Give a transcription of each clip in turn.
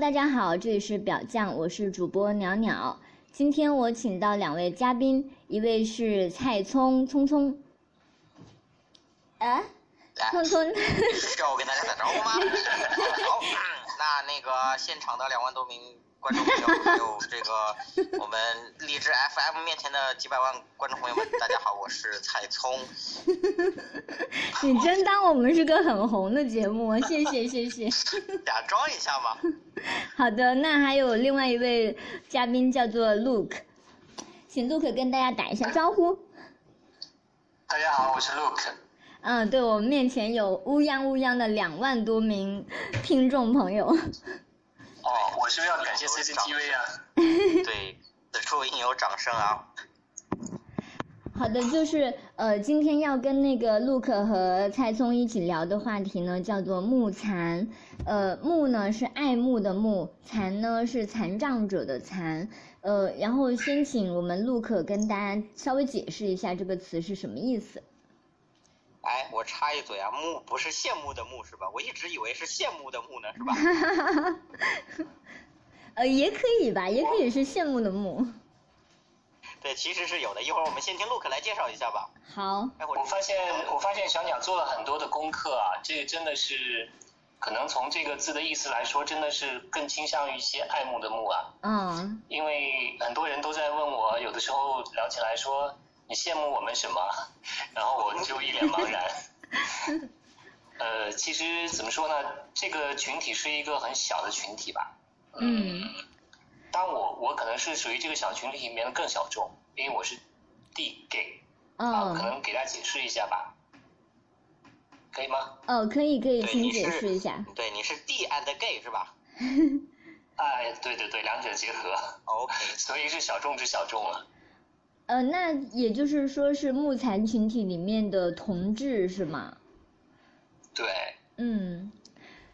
大家好，这里是表酱，我是主播袅袅。今天我请到两位嘉宾，一位是蔡聪聪聪，啊，聪聪，需 要我跟大家打招呼吗？好，那那个现场的两万多名观众朋友，还有这个我们荔枝 FM 面前的几百万观众朋友们，大家好，我是蔡聪。你真当我们是个很红的节目？谢谢谢谢。假装一下嘛。好的，那还有另外一位嘉宾叫做 Luke，请 Luke 跟大家打一下招呼。大家好，我是 Luke。嗯，对我们面前有乌泱乌泱的两万多名听众朋友。哦，我是不是要感谢 CCTV 啊？对，此处应有掌声啊。好的，就是呃，今天要跟那个 Luke 和蔡聪一起聊的话题呢，叫做慕残。呃，慕呢是爱慕的慕，残呢是残障者的残。呃，然后先请我们 Luke 跟大家稍微解释一下这个词是什么意思。哎，我插一嘴啊，慕不是羡慕的慕是吧？我一直以为是羡慕的慕呢，是吧？呃，也可以吧，也可以是羡慕的慕。对，其实是有的。一会儿我们先听 Luke 来介绍一下吧。好。哎，我发现我发现小鸟做了很多的功课啊，这真的是，可能从这个字的意思来说，真的是更倾向于一些爱慕的慕啊。嗯。因为很多人都在问我，有的时候聊起来说你羡慕我们什么，然后我就一脸茫然。呃，其实怎么说呢，这个群体是一个很小的群体吧。嗯。当我我可能是属于这个小群体里面的更小众，因为我是 D gay，啊，可能给大家解释一下吧，可以吗？哦，可以可以，请解释一下。对，你是 D and gay 是吧？哎，对对对，两者结合，OK，所以是小众之小众了。呃，那也就是说是木残群体里面的同志是吗？对。嗯。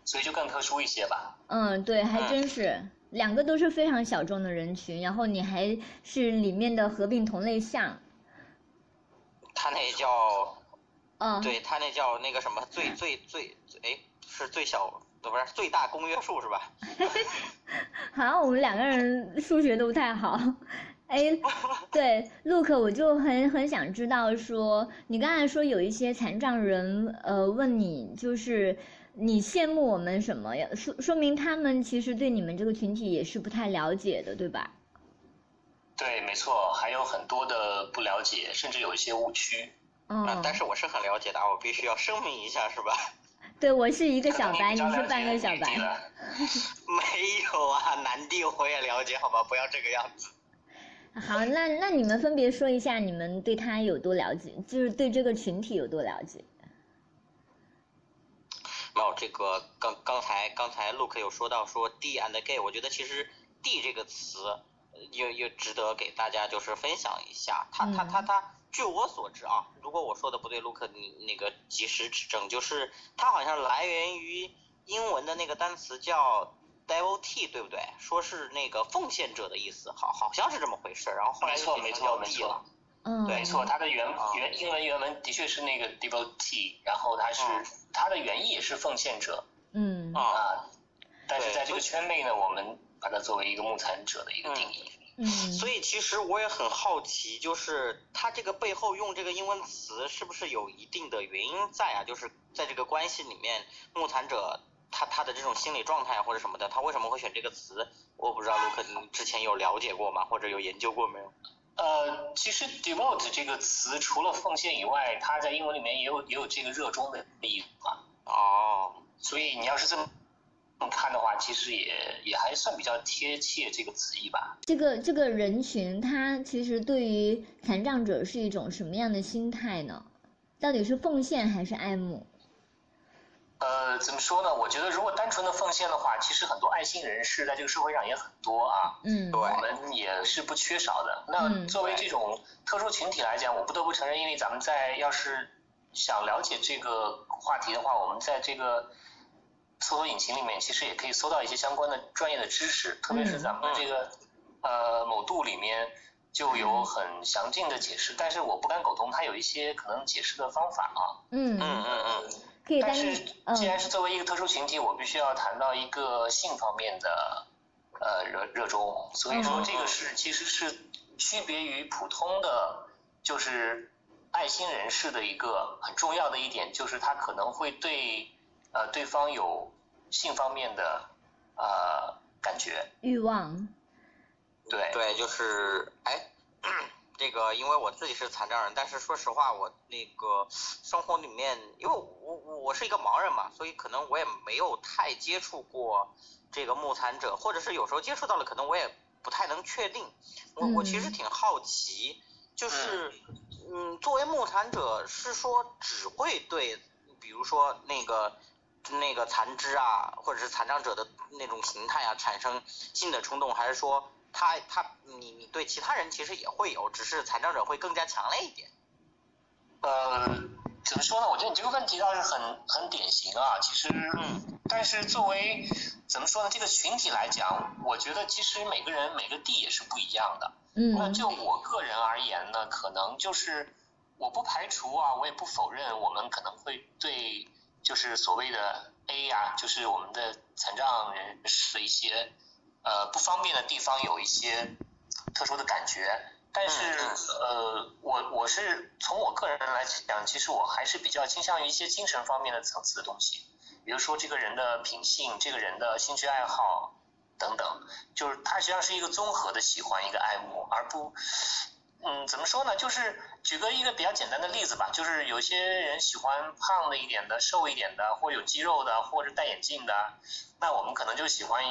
所以就更特殊一些吧。嗯，对，还真是。两个都是非常小众的人群，然后你还是里面的合并同类项。他那叫，嗯，对他那叫那个什么最最最哎是最小不是最大公约数是吧？好像我们两个人数学都不太好。哎，对，Look，我就很很想知道说，你刚才说有一些残障人呃问你就是。你羡慕我们什么呀？说说明他们其实对你们这个群体也是不太了解的，对吧？对，没错，还有很多的不了解，甚至有一些误区。嗯。但是我是很了解的，我必须要声明一下，是吧？对，我是一个小白，你是半个小白。没有啊，男帝我也了解，好吧，不要这个样子。好，那那你们分别说一下，你们对他有多了解，就是对这个群体有多了解。没有这个，刚刚才刚才 Luke 有说到说 D and gay，我觉得其实 D 这个词又又值得给大家就是分享一下。他他他他，据我所知啊，如果我说的不对，Luke 你那个及时指正。就是它好像来源于英文的那个单词叫 devotee，对不对？说是那个奉献者的意思，好好像是这么回事。然后后来就变成叫 D 了。嗯，没错，它的原原英文原文的确是那个 devotee，然后它是它的原意也是奉献者。嗯啊，但是在这个圈内呢，我们把它作为一个牧残者的一个定义。嗯，所以其实我也很好奇，就是它这个背后用这个英文词是不是有一定的原因在啊？就是在这个关系里面，牧残者他他的这种心理状态或者什么的，他为什么会选这个词？我不知道卢克你之前有了解过吗？或者有研究过没有？呃，其实 devote 这个词除了奉献以外，它在英文里面也有也有这个热衷的意思嘛。哦，所以你要是这么看的话，其实也也还算比较贴切这个词义吧。这个这个人群，他其实对于残障者是一种什么样的心态呢？到底是奉献还是爱慕？呃，怎么说呢？我觉得如果单纯的奉献的话，其实很多爱心人士在这个社会上也很多啊。嗯，我们也是不缺少的。那作为这种特殊群体来讲，我不得不承认，因为咱们在要是想了解这个话题的话，我们在这个搜索引擎里面其实也可以搜到一些相关的专业的知识，特别是咱们的这个呃某度里面就有很详尽的解释。但是我不敢苟同，它有一些可能解释的方法啊。嗯嗯嗯嗯。可以但是既然是作为一个特殊群体，我必须要谈到一个性方面的呃热热衷，所以说这个是其实是区别于普通的，就是爱心人士的一个很重要的一点，就是他可能会对呃对方有性方面的呃感觉。欲望。对。对，就是哎，这个因为我自己是残障人，但是说实话，我那个生活里面，因为我我我是一个盲人嘛，所以可能我也没有太接触过这个目残者，或者是有时候接触到了，可能我也不太能确定。我我其实挺好奇，就是嗯，作为目残者，是说只会对，比如说那个那个残肢啊，或者是残障者的那种形态啊，产生性的冲动，还是说？他他你你对其他人其实也会有，只是残障者会更加强烈一点。呃，怎么说呢？我觉得你这个问题倒是很很典型啊。其实，但是作为怎么说呢？这个群体来讲，我觉得其实每个人每个地也是不一样的。嗯。那就我个人而言呢，可能就是我不排除啊，我也不否认，我们可能会对就是所谓的 A 呀，就是我们的残障人士的一些。呃，不方便的地方有一些特殊的感觉，但是呃，我我是从我个人来讲，其实我还是比较倾向于一些精神方面的层次的东西，比如说这个人的品性，这个人的兴趣爱好等等，就是他实际上是一个综合的喜欢一个爱慕，而不，嗯，怎么说呢？就是举个一个比较简单的例子吧，就是有些人喜欢胖的一点的、瘦一点的，或有肌肉的，或者戴眼镜的，那我们可能就喜欢。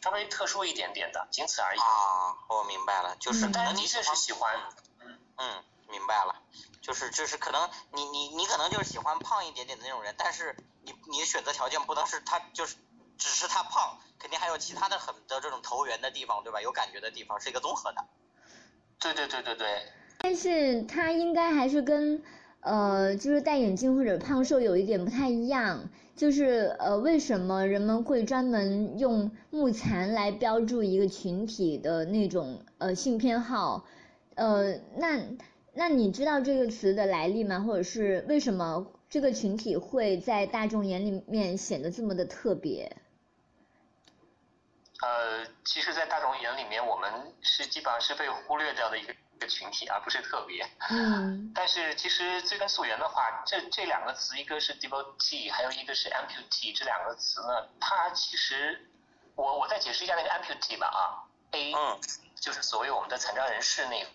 稍微特殊一点点的，仅此而已。啊，我明白了，就是可能的确是喜欢。嗯嗯，明白了，就是就是可能你你你可能就是喜欢胖一点点的那种人，但是你你的选择条件不能是他就是只是他胖，肯定还有其他的很多这种投缘的地方，对吧？有感觉的地方是一个综合的。对对对对对。但是他应该还是跟呃就是戴眼镜或者胖瘦有一点不太一样。就是呃，为什么人们会专门用木残来标注一个群体的那种呃性偏好？呃，那那你知道这个词的来历吗？或者是为什么这个群体会在大众眼里面显得这么的特别？呃，其实，在大众眼里面，我们是基本上是被忽略掉的一个一个。群体而不是特别，嗯，但是其实追根溯源的话，这这两个词，一个是 devotee，还有一个是 amputee，这两个词呢，它其实，我我再解释一下那个 amputee 吧啊，a，就是所谓我们的残障人士那个，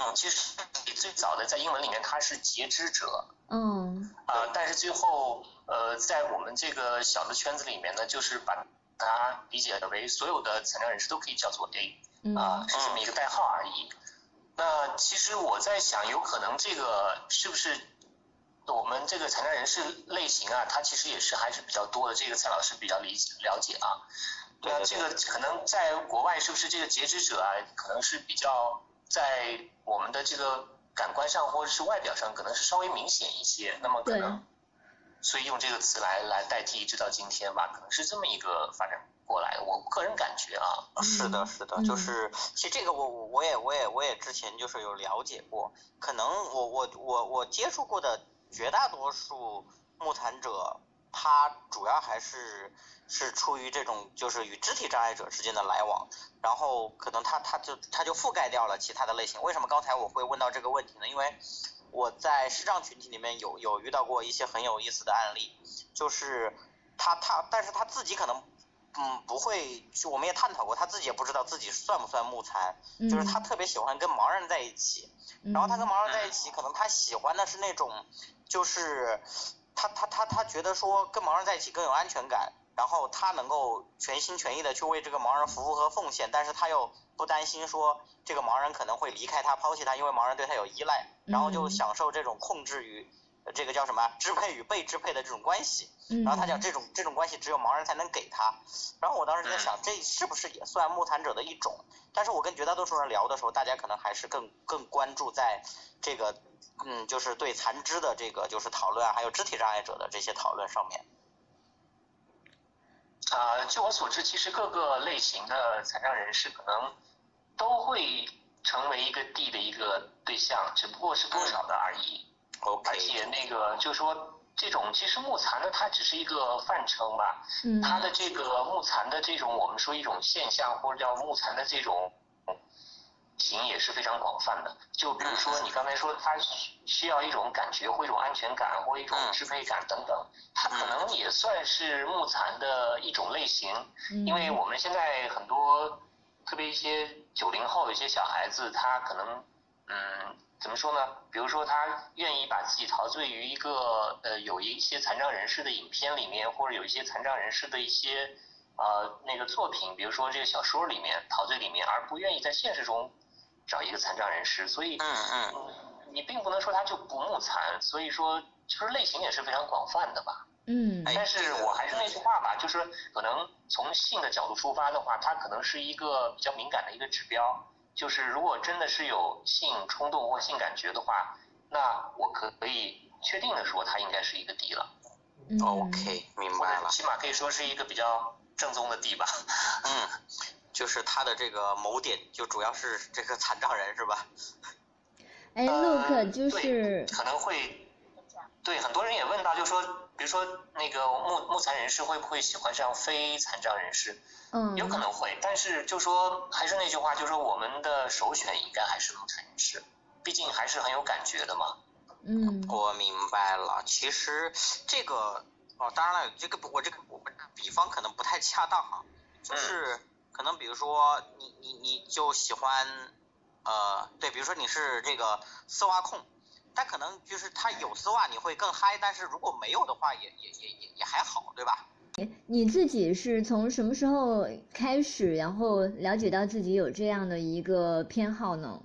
嗯，其实最早的在英文里面它是截肢者，嗯，啊，但是最后呃在我们这个小的圈子里面呢，就是把它理解为所有的残障人士都可以叫做 a。啊，是这么一个代号而已。那其实我在想，有可能这个是不是我们这个残障人士类型啊？它其实也是还是比较多的。这个蔡老师比较理了解啊。那这个可能在国外是不是这个截肢者啊，可能是比较在我们的这个感官上或者是外表上，可能是稍微明显一些。那么可能，所以用这个词来来代替，直到今天吧，可能是这么一个发展。过来，我个人感觉啊，是的，是的，就是其实这个我我我也我也我也之前就是有了解过，可能我我我我接触过的绝大多数木残者，他主要还是是出于这种就是与肢体障碍者之间的来往，然后可能他他就他就覆盖掉了其他的类型。为什么刚才我会问到这个问题呢？因为我在视障群体里面有有遇到过一些很有意思的案例，就是他他但是他自己可能。嗯，不会，就我们也探讨过，他自己也不知道自己算不算木残，就是他特别喜欢跟盲人在一起，然后他跟盲人在一起，可能他喜欢的是那种，就是他他他他觉得说跟盲人在一起更有安全感，然后他能够全心全意的去为这个盲人服务和奉献，但是他又不担心说这个盲人可能会离开他抛弃他，因为盲人对他有依赖，然后就享受这种控制与。这个叫什么？支配与被支配的这种关系。然后他讲这种这种关系只有盲人才能给他。然后我当时就在想，这是不是也算木残者的一种？但是我跟绝大多数人聊的时候，大家可能还是更更关注在这个，嗯，就是对残肢的这个就是讨论啊，还有肢体障碍者的这些讨论上面。啊，据我所知，其实各个类型的残障人士可能都会成为一个 D 的一个对象，只不过是多少的而已。而且那个就是说，这种其实木残呢，它只是一个泛称吧。嗯。它的这个木残的这种，我们说一种现象，或者叫木残的这种型也是非常广泛的。就比如说你刚才说，他需需要一种感觉或一种安全感或一种支配感等等，它可能也算是木残的一种类型。嗯。因为我们现在很多，特别一些九零后一些小孩子，他可能嗯。怎么说呢？比如说，他愿意把自己陶醉于一个呃有一些残障人士的影片里面，或者有一些残障人士的一些呃那个作品，比如说这个小说里面陶醉里面，而不愿意在现实中找一个残障人士。所以，嗯嗯，你并不能说他就不慕残。所以说，其实类型也是非常广泛的吧。嗯。但是我还是那句话吧，就是可能从性的角度出发的话，它可能是一个比较敏感的一个指标。就是如果真的是有性冲动或性感觉的话，那我可以确定的说，它应该是一个 D 了。OK，明白了。起码可以说是一个比较正宗的 D 吧。嗯，就是他的这个谋点就主要是这个残障人是吧？哎，Look，就是可能会对很多人也问到，就说比如说那个木木残人士会不会喜欢上非残障人士？嗯，有可能会，但是就说还是那句话，就说我们的首选应该还是木残人士，毕竟还是很有感觉的嘛。嗯，我明白了。其实这个哦，当然了，这个我这个我们比方可能不太恰当哈，就是可能比如说你你你就喜欢呃对，比如说你是这个丝袜控，但可能就是他有丝袜你会更嗨，但是如果没有的话也也也也也还好，对吧？你自己是从什么时候开始，然后了解到自己有这样的一个偏好呢？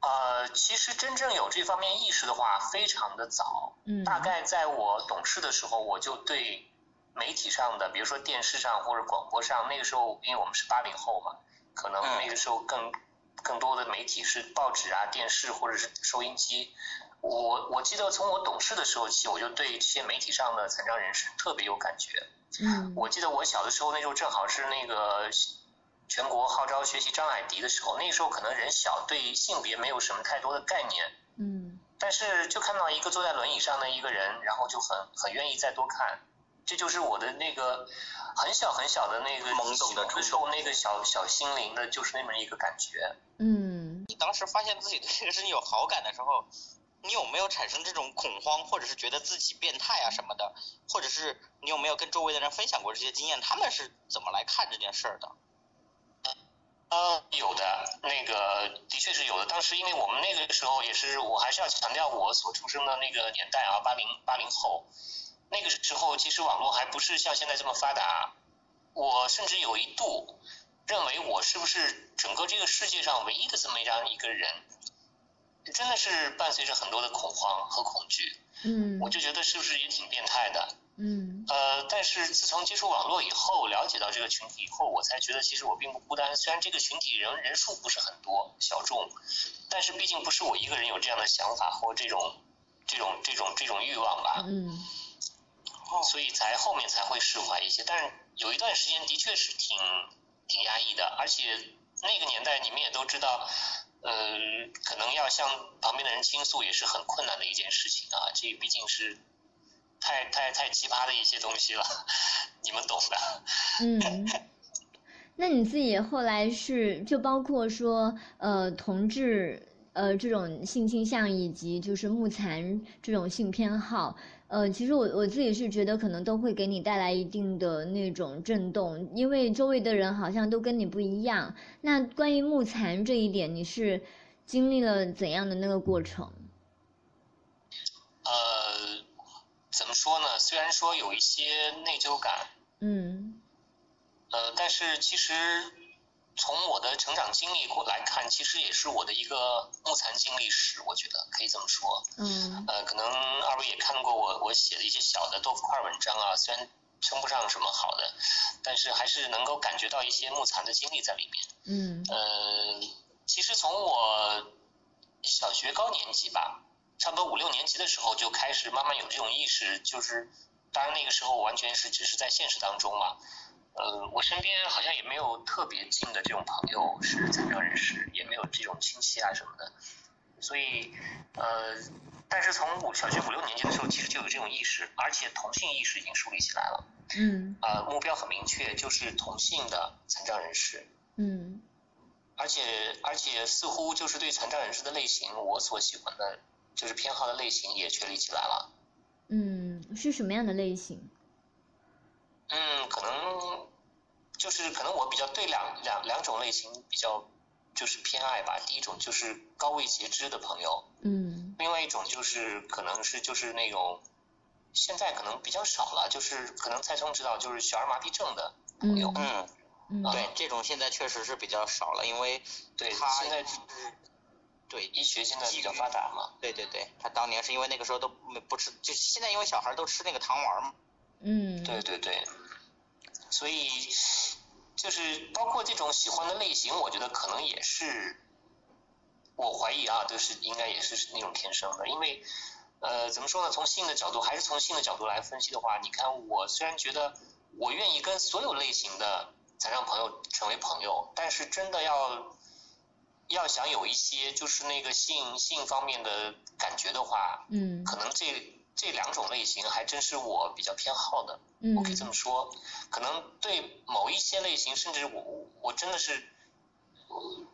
呃，其实真正有这方面意识的话，非常的早。嗯。大概在我懂事的时候，我就对媒体上的，比如说电视上或者广播上，那个时候因为我们是八零后嘛，可能那个时候更更多的媒体是报纸啊、电视或者是收音机。我我记得从我懂事的时候起，我就对这些媒体上的残障人士特别有感觉。嗯。我记得我小的时候，那时候正好是那个全国号召学习张海迪的时候，那个时候可能人小，对性别没有什么太多的概念。嗯。但是就看到一个坐在轮椅上的一个人，然后就很很愿意再多看，这就是我的那个很小很小的那个懵懂的时候那个小小心灵的，就是那么一个感觉。嗯。你当时发现自己对这个事情有好感的时候。你有没有产生这种恐慌，或者是觉得自己变态啊什么的，或者是你有没有跟周围的人分享过这些经验？他们是怎么来看这件事儿的？呃，有的，那个的确是有的。当时因为我们那个时候也是，我还是要强调我所出生的那个年代啊，八零八零后，那个时候其实网络还不是像现在这么发达。我甚至有一度认为我是不是整个这个世界上唯一的这么样一个人。真的是伴随着很多的恐慌和恐惧，嗯，我就觉得是不是也挺变态的，嗯，呃，但是自从接触网络以后，了解到这个群体以后，我才觉得其实我并不孤单。虽然这个群体人人数不是很多，小众，但是毕竟不是我一个人有这样的想法或这种这种这种这种欲望吧，嗯，所以才后面才会释怀一些。但是有一段时间的确是挺挺压抑的，而且那个年代你们也都知道。呃，可能要向旁边的人倾诉也是很困难的一件事情啊，这毕竟是太太太奇葩的一些东西了，你们懂的。嗯，那你自己后来是就包括说呃同志呃这种性倾向以及就是木残这种性偏好。呃，其实我我自己是觉得可能都会给你带来一定的那种震动，因为周围的人好像都跟你不一样。那关于木残这一点，你是经历了怎样的那个过程？呃，怎么说呢？虽然说有一些内疚感，嗯，呃，但是其实。从我的成长经历过来看，其实也是我的一个木残经历史，我觉得可以这么说。嗯。呃，可能二位也看过我我写的一些小的豆腐块文章啊，虽然称不上什么好的，但是还是能够感觉到一些木残的经历在里面。嗯。呃，其实从我小学高年级吧，差不多五六年级的时候就开始慢慢有这种意识，就是当然那个时候完全是只是在现实当中嘛。呃，我身边好像也没有特别近的这种朋友是残障人士，也没有这种亲戚啊什么的，所以呃，但是从五小学五六年级的时候，其实就有这种意识，而且同性意识已经树立起来了。嗯。呃，目标很明确，就是同性的残障人士。嗯。而且而且似乎就是对残障人士的类型，我所喜欢的，就是偏好的类型也确立起来了。嗯，是什么样的类型？嗯，可能就是可能我比较对两两两种类型比较就是偏爱吧。第一种就是高位截肢的朋友。嗯。另外一种就是可能是就是那种现在可能比较少了，就是可能蔡聪知道就是小儿麻痹症的朋友。嗯。嗯，对，这种现在确实是比较少了，因为对他现在是，对医学现在比较发达嘛。对对对，他当年是因为那个时候都没不吃，就现在因为小孩都吃那个糖丸嘛。嗯。对对对，所以就是包括这种喜欢的类型，我觉得可能也是，我怀疑啊，就是应该也是那种天生的，因为呃怎么说呢？从性的角度，还是从性的角度来分析的话，你看我虽然觉得我愿意跟所有类型的。才让朋友成为朋友，但是真的要要想有一些就是那个性性方面的感觉的话，嗯，可能这这两种类型还真是我比较偏好的，嗯，我可以这么说，可能对某一些类型，甚至我我真的是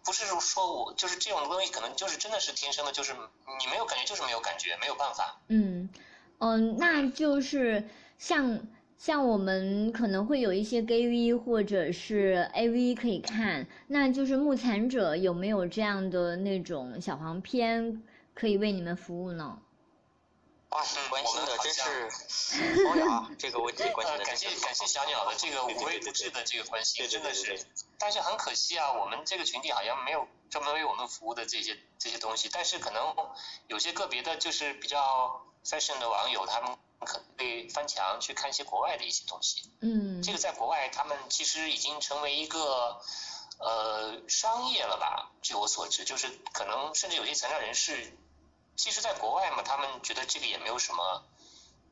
不是说我就是这种东西，可能就是真的是天生的，就是你没有感觉就是没有感觉，没有办法。嗯嗯，那就是像。像我们可能会有一些 gay V 或者是 AV 可以看，那就是目残者有没有这样的那种小黄片可以为你们服务呢？哇，关心的真是好呀，这个问题关心的。感谢感谢小鸟的这个无微不至的这个关心，真的是。但是很可惜啊，我们这个群体好像没有专门为我们服务的这些这些东西。但是可能有些个别的，就是比较 fashion 的网友，他们。可能会翻墙去看一些国外的一些东西，嗯，这个在国外他们其实已经成为一个呃商业了吧？据我所知，就是可能甚至有些残障人士，其实，在国外嘛，他们觉得这个也没有什么，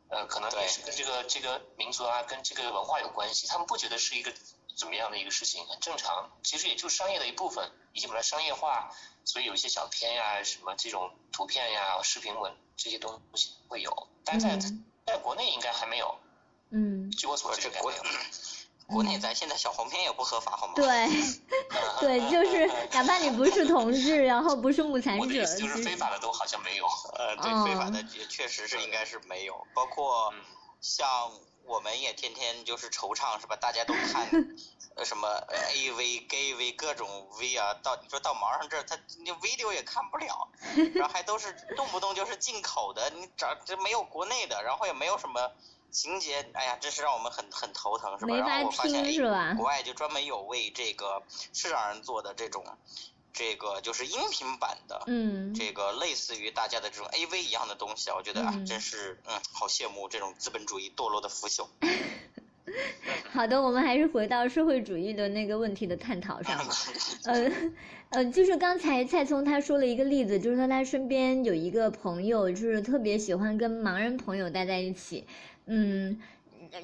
呃，可能也是跟这个这个民族啊，跟这个文化有关系，他们不觉得是一个怎么样的一个事情，很正常。其实也就是商业的一部分，已经把它商业化，所以有一些小片呀、什么这种图片呀、视频文这些东西会有，但在。在国内应该还没有，嗯，据我所知，国国内咱现在小黄片也不合法，好吗？对，对，就是哪怕你不是 同志，然后不是目残者，就是非法的都好像没有。呃，对，非法的也确实是应该是没有，包括像我们也天天就是惆怅是吧？大家都看。呃，什么 A V、Gay V 各种 V 啊，到你说到毛上这儿，他那 video 也看不了，然后还都是动不动就是进口的，你找这没有国内的，然后也没有什么情节，哎呀，真是让我们很很头疼，是吧？然后我发现哎，国外就专门有为这个市场人做的这种，这个就是音频版的，嗯，这个类似于大家的这种 A V 一样的东西啊，我觉得啊，真是嗯，好羡慕这种资本主义堕落的腐朽。好的，我们还是回到社会主义的那个问题的探讨上。呃呃，就是刚才蔡聪他说了一个例子，就是说他身边有一个朋友，就是特别喜欢跟盲人朋友待在一起，嗯，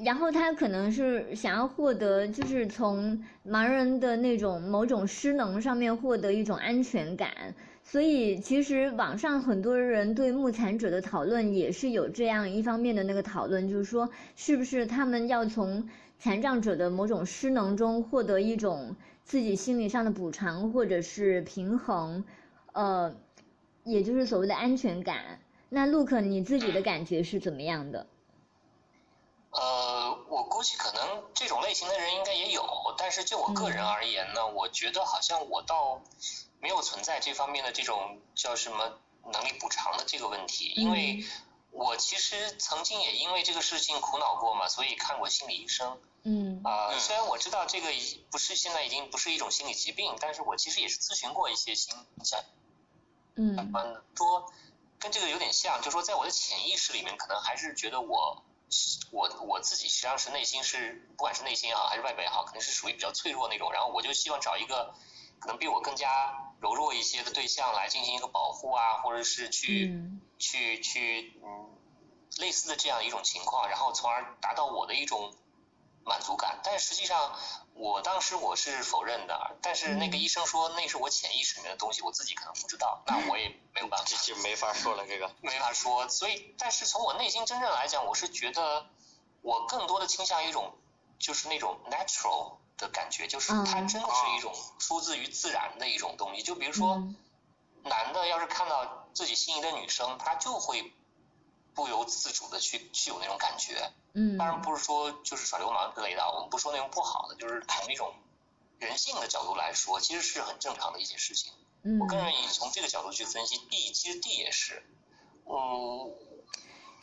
然后他可能是想要获得，就是从盲人的那种某种失能上面获得一种安全感。所以其实网上很多人对目残者的讨论也是有这样一方面的那个讨论，就是说是不是他们要从残障者的某种失能中获得一种自己心理上的补偿或者是平衡，呃，也就是所谓的安全感。那 Look 你自己的感觉是怎么样的？呃，我估计可能这种类型的人应该也有，但是就我个人而言呢，我觉得好像我倒。没有存在这方面的这种叫什么能力补偿的这个问题，因为我其实曾经也因为这个事情苦恼过嘛，所以看过心理医生。嗯。啊，虽然我知道这个不是现在已经不是一种心理疾病，但是我其实也是咨询过一些心像，嗯，说跟这个有点像，就说在我的潜意识里面，可能还是觉得我我我自己实际上是内心是不管是内心也好还是外表也好，肯定是属于比较脆弱那种，然后我就希望找一个可能比我更加。柔弱一些的对象来进行一个保护啊，或者是去去去嗯类似的这样一种情况，然后从而达到我的一种满足感。但实际上，我当时我是否认的，但是那个医生说那是我潜意识里面的东西，我自己可能不知道，那我也没有办法，这就没法说了这个，没法说。所以，但是从我内心真正来讲，我是觉得我更多的倾向于一种就是那种 natural 的感觉，就是它真的是一种出自于自然的一种东西。就比如说，男的要是看到自己心仪的女生，他就会。不由自主的去去有那种感觉，嗯，当然不是说就是耍流氓之类的，我们不说那种不好的，就是从一种人性的角度来说，其实是很正常的一件事情。嗯，我更愿意从这个角度去分析 D，其实 D 也是，嗯，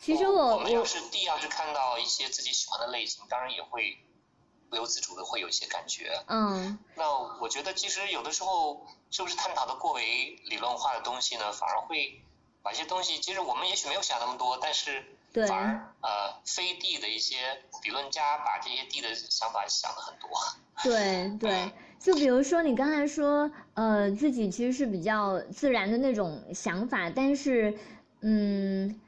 其实我我们要是 D 要是看到一些自己喜欢的类型，当然也会不由自主的会有一些感觉。嗯，那我觉得其实有的时候是不是探讨的过为理论化的东西呢，反而会。把一些东西，其实我们也许没有想那么多，但是反而呃非地的一些理论家把这些地的想法想的很多。对对，就比如说你刚才说呃自己其实是比较自然的那种想法，但是嗯，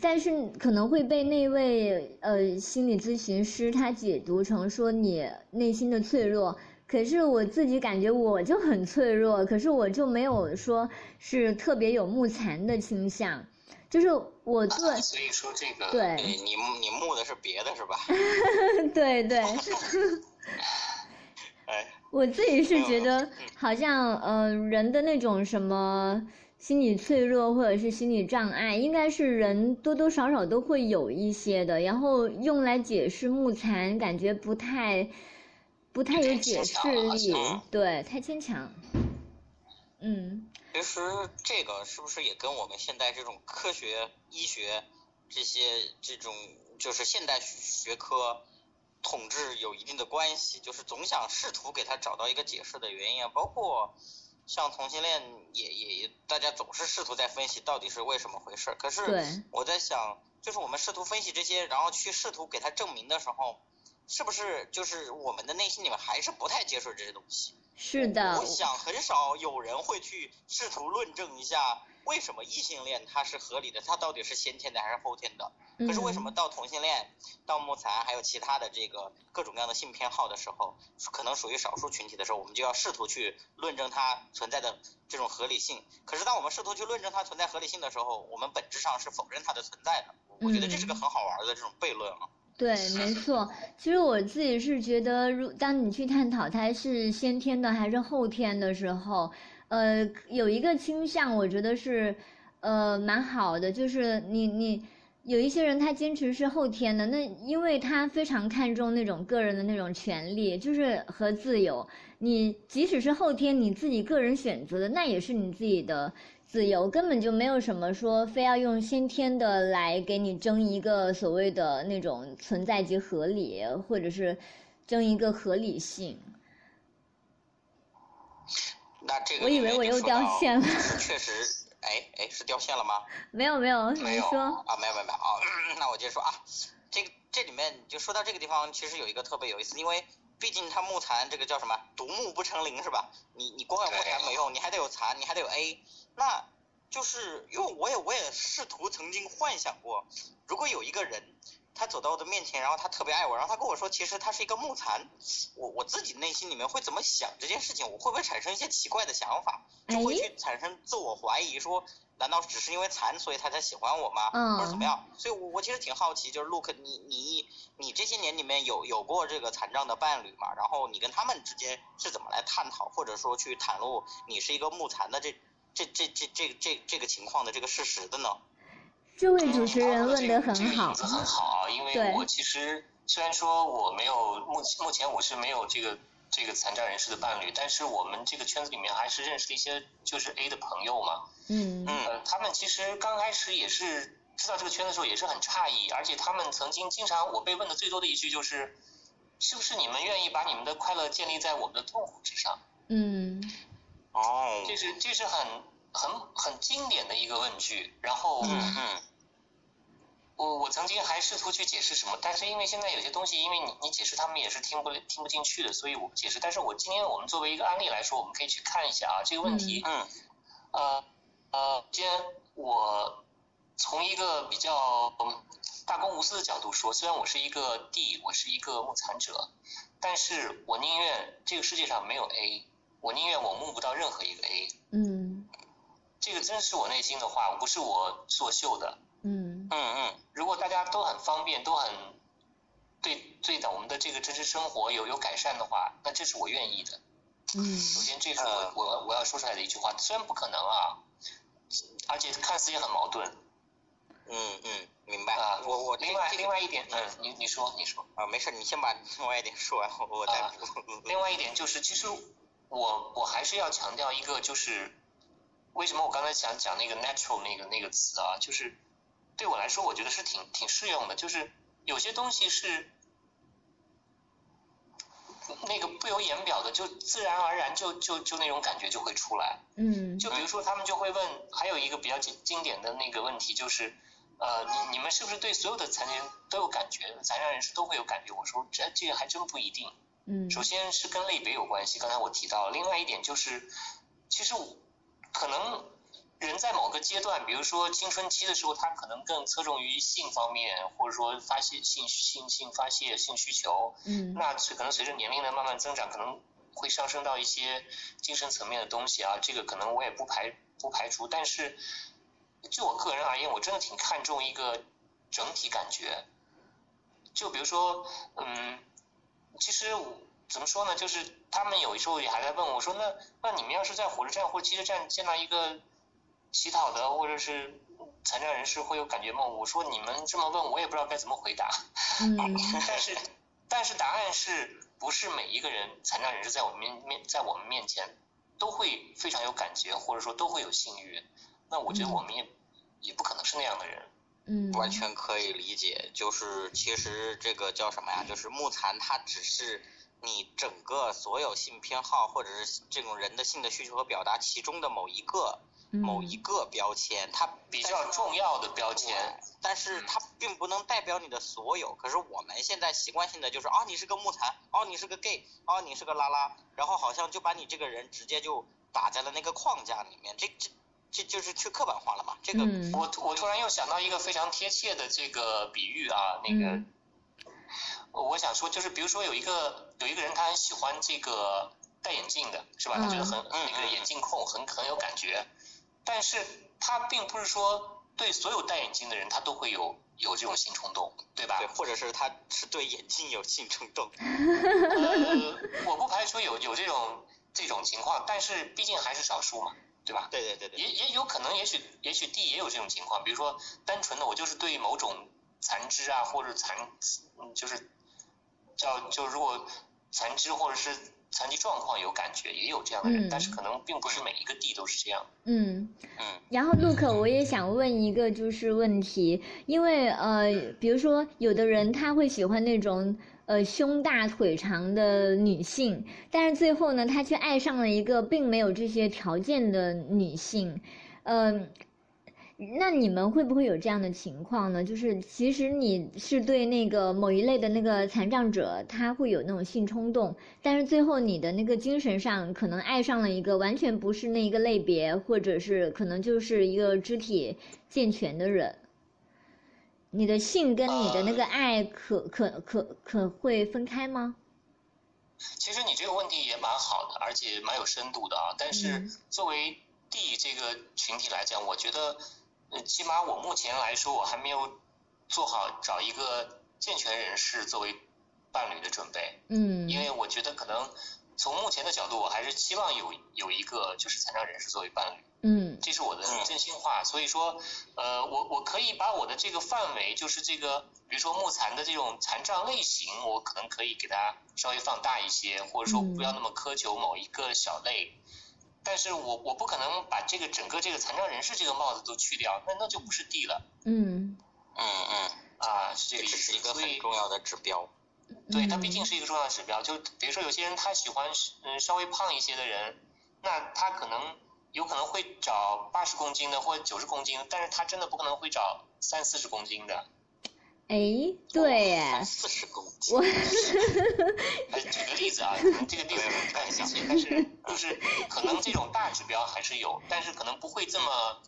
但是可能会被那位呃心理咨询师他解读成说你内心的脆弱。可是我自己感觉我就很脆弱，可是我就没有说是特别有木残的倾向，就是我对，所以说这个，对，你你木的是别的是吧？对 对。哎。我自己是觉得，好像呃人的那种什么心理脆弱或者是心理障碍，应该是人多多少少都会有一些的，然后用来解释木残，感觉不太。不太有解释力，对，太牵强。嗯。其实这个是不是也跟我们现在这种科学医学这些这种就是现代学科统治有一定的关系？就是总想试图给他找到一个解释的原因，包括像同性恋也也大家总是试图在分析到底是为什么回事。可是我在想，就是我们试图分析这些，然后去试图给他证明的时候。是不是就是我们的内心里面还是不太接受这些东西？是的。我想很少有人会去试图论证一下为什么异性恋它是合理的，它到底是先天的还是后天的？可是为什么到同性恋、到木残还有其他的这个各种各样的性偏好的时候，可能属于少数群体的时候，我们就要试图去论证它存在的这种合理性？可是当我们试图去论证它存在合理性的时候，我们本质上是否认它的存在的？我觉得这是个很好玩的这种悖论啊。对，没错。其实我自己是觉得，如当你去探讨它是先天的还是后天的时候，呃，有一个倾向，我觉得是，呃，蛮好的。就是你你有一些人他坚持是后天的，那因为他非常看重那种个人的那种权利，就是和自由。你即使是后天你自己个人选择的，那也是你自己的。自由根本就没有什么说非要用先天的来给你争一个所谓的那种存在即合理，或者是争一个合理性。那这个我以为我又掉线了。确实，哎哎，是掉线了吗？没有没有，没说。啊，没有没有没有啊，那我接着说啊，这个这里面就说到这个地方，其实有一个特别有意思，因为毕竟它木残这个叫什么，独木不成林是吧？你你光有木残没用，你还得有残，你还得有 A。那就是因为我也我也试图曾经幻想过，如果有一个人他走到我的面前，然后他特别爱我，然后他跟我说其实他是一个木残，我我自己内心里面会怎么想这件事情？我会不会产生一些奇怪的想法？就会去产生自我怀疑，说难道只是因为残所以他才喜欢我吗？或者怎么样？所以我我其实挺好奇，就是 Look 你你你这些年里面有有过这个残障的伴侣嘛？然后你跟他们之间是怎么来探讨，或者说去袒露你是一个木残的这？这这这这这这个情况的这个事实的呢？这位主持人问的很好。这个很好啊，因为我其实虽然说我没有目目前我是没有这个这个残障人士的伴侣，但是我们这个圈子里面还是认识了一些就是 A 的朋友嘛。嗯。呃，他们其实刚开始也是知道这个圈子的时候也是很诧异，而且他们曾经经常我被问的最多的一句就是，是不是你们愿意把你们的快乐建立在我们的痛苦之上？嗯。哦，这是这是很很很经典的一个问句，然后，嗯嗯。我我曾经还试图去解释什么，但是因为现在有些东西，因为你你解释他们也是听不听不进去的，所以我不解释。但是我今天我们作为一个案例来说，我们可以去看一下啊这个问题，嗯，呃呃，今天我从一个比较大公无私的角度说，虽然我是一个 D，我是一个目残者，但是我宁愿这个世界上没有 A，我宁愿我目不到任何一个 A。嗯。这个真是我内心的话，不是我作秀的。嗯。嗯嗯。如果大家都很方便，都很对对的，我们的这个真实生活有有改善的话，那这是我愿意的。嗯。首先，这是我我我要说出来的一句话，虽然不可能啊，而且看似也很矛盾。嗯嗯，明白啊。我我另外另外一点，嗯，你你说你说啊，没事，你先把另外一点说完，我我再补。另外一点就是，其实我我还是要强调一个，就是为什么我刚才想讲那个 natural 那个那个词啊，就是对我来说，我觉得是挺挺适用的，就是有些东西是那个不由言表的，就自然而然就就就那种感觉就会出来。嗯。就比如说，他们就会问，还有一个比较经经典的那个问题就是。呃，你你们是不是对所有的残疾人都有感觉？残障人士都会有感觉？我说这这个还真不一定。嗯。首先是跟类别有关系，刚才我提到。另外一点就是，其实可能人在某个阶段，比如说青春期的时候，他可能更侧重于性方面，或者说发泄性性性发泄性需求。嗯。那随可能随着年龄的慢慢增长，可能会上升到一些精神层面的东西啊，这个可能我也不排不排除，但是。就我个人而言，我真的挺看重一个整体感觉。就比如说，嗯，其实我怎么说呢？就是他们有时候也还在问我说，那那你们要是在火车站或汽车站见到一个乞讨的或者是残障人士，会有感觉吗？我说你们这么问，我也不知道该怎么回答。嗯。但是但是答案是不是每一个人残障人士在我们面面在我们面前都会非常有感觉，或者说都会有性欲？那我觉得我们也。也不可能是那样的人，嗯，完全可以理解。就是其实这个叫什么呀？就是木残，它只是你整个所有性偏好或者是这种人的性的需求和表达其中的某一个某一个标签，它比较重要的标签。但是它并不能代表你的所有。可是我们现在习惯性的就是啊，你是个木残，哦，你是个 gay，哦，你是个拉拉，然后好像就把你这个人直接就打在了那个框架里面。这这。这就是去刻板化了嘛？这个我我突然又想到一个非常贴切的这个比喻啊，那个我想说就是比如说有一个有一个人他很喜欢这个戴眼镜的是吧？他觉得很那个眼镜控很很有感觉，但是他并不是说对所有戴眼镜的人他都会有有这种性冲动，对吧？对，或者是他是对眼镜有性冲动。呃，我不排除有有这种这种情况，但是毕竟还是少数嘛。对吧？对对对对。也也有可能，也许也许 D 也有这种情况，比如说单纯的我就是对某种残肢啊，或者残，就是叫就如果残肢或者是残疾状况有感觉，也有这样的人，但是可能并不是每一个 D 都是这样。嗯嗯。然后 Look，我也想问一个就是问题，因为呃，比如说有的人他会喜欢那种。呃，胸大腿长的女性，但是最后呢，他却爱上了一个并没有这些条件的女性，嗯，那你们会不会有这样的情况呢？就是其实你是对那个某一类的那个残障者，他会有那种性冲动，但是最后你的那个精神上可能爱上了一个完全不是那一个类别，或者是可能就是一个肢体健全的人。你的性跟你的那个爱可可可可会分开吗？其实你这个问题也蛮好的，而且蛮有深度的啊。但是作为 D 这个群体来讲，我觉得，起码我目前来说，我还没有做好找一个健全人士作为伴侣的准备。嗯。因为我觉得可能从目前的角度，我还是期望有有一个就是残障人士作为伴侣。嗯，这是我的真心话，所以说，呃，我我可以把我的这个范围，就是这个，比如说木残的这种残障类型，我可能可以给它稍微放大一些，或者说不要那么苛求某一个小类，但是我我不可能把这个整个这个残障人士这个帽子都去掉，那那就不是 D 了。嗯嗯嗯，啊，是这个意思，是一个很重要的指标。对，它毕竟是一个重要的指标，就比如说有些人他喜欢嗯稍微胖一些的人，那他可能。有可能会找八十公斤的或者九十公斤，但是他真的不可能会找三四十公斤的。哎，对，四十公斤。我 举个例子啊，可能这个例子不太详但是就是可能这种大指标还是有，但是可能不会这么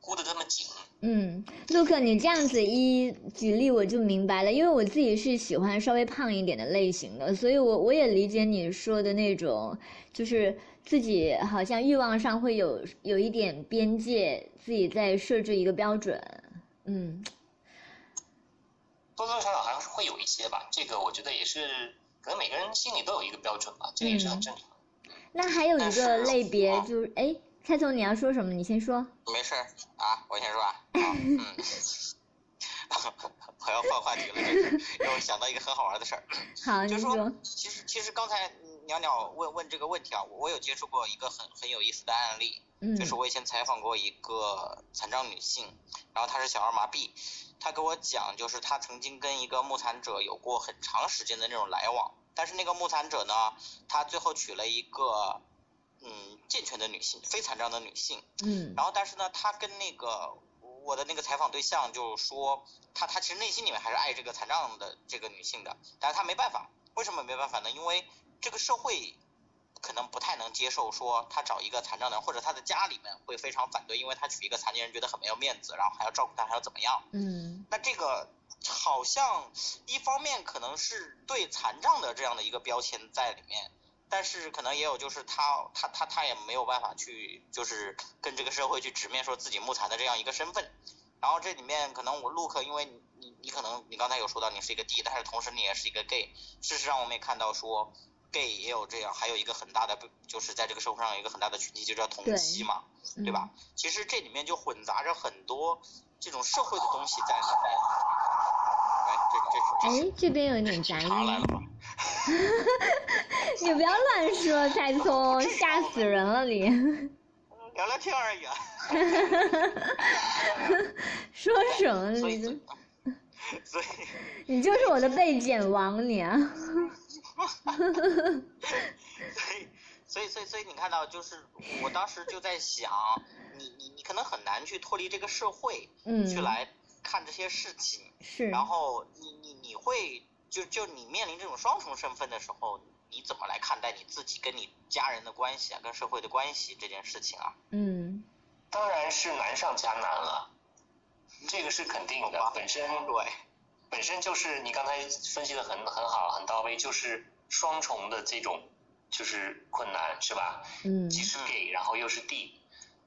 箍得这么紧。嗯，陆克，你这样子一举例我就明白了，因为我自己是喜欢稍微胖一点的类型的，所以我我也理解你说的那种，就是自己好像欲望上会有有一点边界，自己在设置一个标准。嗯，多多少少好像是会有一些吧，这个我觉得也是，可能每个人心里都有一个标准吧，这个也是很正常。那还有一个类别就是，哎，蔡总你要说什么？你先说。没事啊，我先说啊。嗯。我要换话题了，就是让我想到一个很好玩的事儿。好，就是说，其实其实刚才鸟鸟问问这个问题啊，我有接触过一个很很有意思的案例。就是我以前采访过一个残障女性，然后她是小儿麻痹，她给我讲，就是她曾经跟一个木残者有过很长时间的那种来往，但是那个木残者呢，他最后娶了一个嗯健全的女性，非残障的女性，嗯，然后但是呢，她跟那个我的那个采访对象就说，她她其实内心里面还是爱这个残障的这个女性的，但是她没办法，为什么没办法呢？因为这个社会。可能不太能接受说他找一个残障的人，或者他的家里面会非常反对，因为他娶一个残疾人觉得很没有面子，然后还要照顾他，还要怎么样？嗯。那这个好像一方面可能是对残障的这样的一个标签在里面，但是可能也有就是他他他他也没有办法去就是跟这个社会去直面说自己木材的这样一个身份。然后这里面可能我 look，因为你你你可能你刚才有说到你是一个 D，但是同时你也是一个 gay。事实上我们也看到说。gay 也有这样，还有一个很大的，就是在这个社会上有一个很大的群体，就叫同妻嘛，对吧？其实这里面就混杂着很多这种社会的东西在里面。哎，这这哎，这边有点杂音。你不要乱说，蔡聪，吓死人了你。聊聊天而已啊。说什么呢？你所以。你就是我的被剪王，你啊。所以，所以，所以，所以你看到，就是我当时就在想，你，你，你可能很难去脱离这个社会，嗯，去来看这些事情，是。然后，你，你，你会，就，就你面临这种双重身份的时候，你怎么来看待你自己跟你家人的关系啊，跟社会的关系这件事情啊？嗯，当然是难上加难了，这个是肯定的，本身对。本身就是你刚才分析的很很好很到位，就是双重的这种就是困难是吧？嗯。既是 gay，然后又是 D，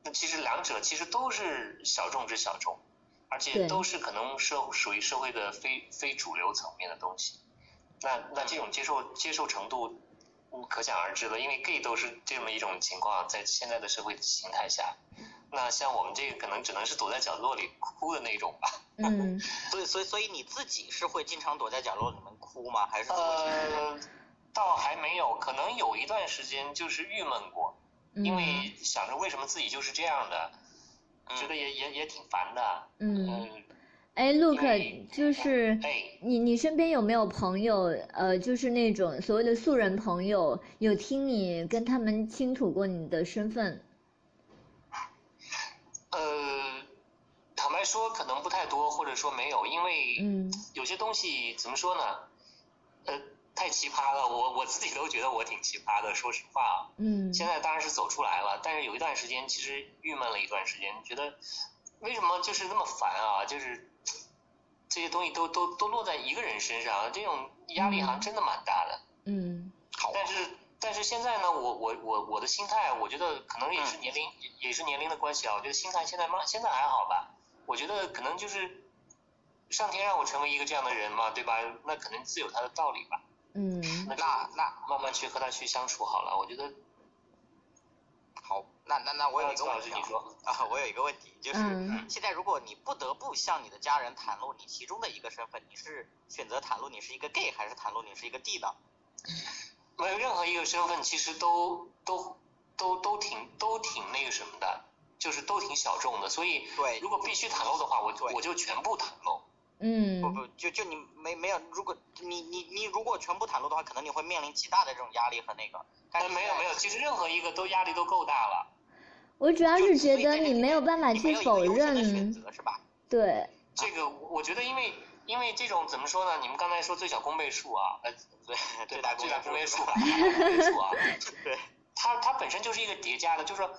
那其实两者其实都是小众之小众，而且都是可能社属于社会的非非主流层面的东西。那那这种接受接受程度可想而知了，因为 gay 都是这么一种情况，在现在的社会形态下。那像我们这个可能只能是躲在角落里哭的那种吧。嗯。所以所以所以你自己是会经常躲在角落里面哭吗？还是？呃，倒还没有，可能有一段时间就是郁闷过，因为想着为什么自己就是这样的，觉得也也也挺烦的。嗯。哎，陆克，就是你你身边有没有朋友，呃，就是那种所谓的素人朋友，有听你跟他们倾吐过你的身份？呃，坦白说，可能不太多，或者说没有，因为有些东西怎么说呢？呃，太奇葩了，我我自己都觉得我挺奇葩的，说实话啊。嗯。现在当然是走出来了，但是有一段时间其实郁闷了一段时间，觉得为什么就是那么烦啊？就是这些东西都都都落在一个人身上，这种压力好像真的蛮大的。嗯。好。但是。但是现在呢，我我我我的心态，我觉得可能也是年龄，也是年龄的关系啊。我觉得心态现在嘛，现在还好吧。我觉得可能就是上天让我成为一个这样的人嘛，对吧？那可能自有他的道理吧。嗯。那那慢慢去和他去相处好了，我觉得。好，那那那我有一个问题你说 啊，我有一个问题，就是现在如果你不得不向你的家人袒露你其中的一个身份，你是选择袒露你是一个 gay，还是袒露你是一个 D 呢？没有任何一个身份，其实都都都都挺都挺那个什么的，就是都挺小众的。所以，对，如果必须袒露的话，我我就全部袒露。嗯。不不，就就你没没有，如果你你你如果全部袒露的话，可能你会面临极大的这种压力和那个。但没有没有，其实任何一个都压力都够大了。我主要是觉得你没有办法去否认。是吧？对。这个我觉得，因为因为这种怎么说呢？你们刚才说最小公倍数啊，呃。对，最大最公倍数啊，公倍数啊，对，它它本身就是一个叠加的，就是说，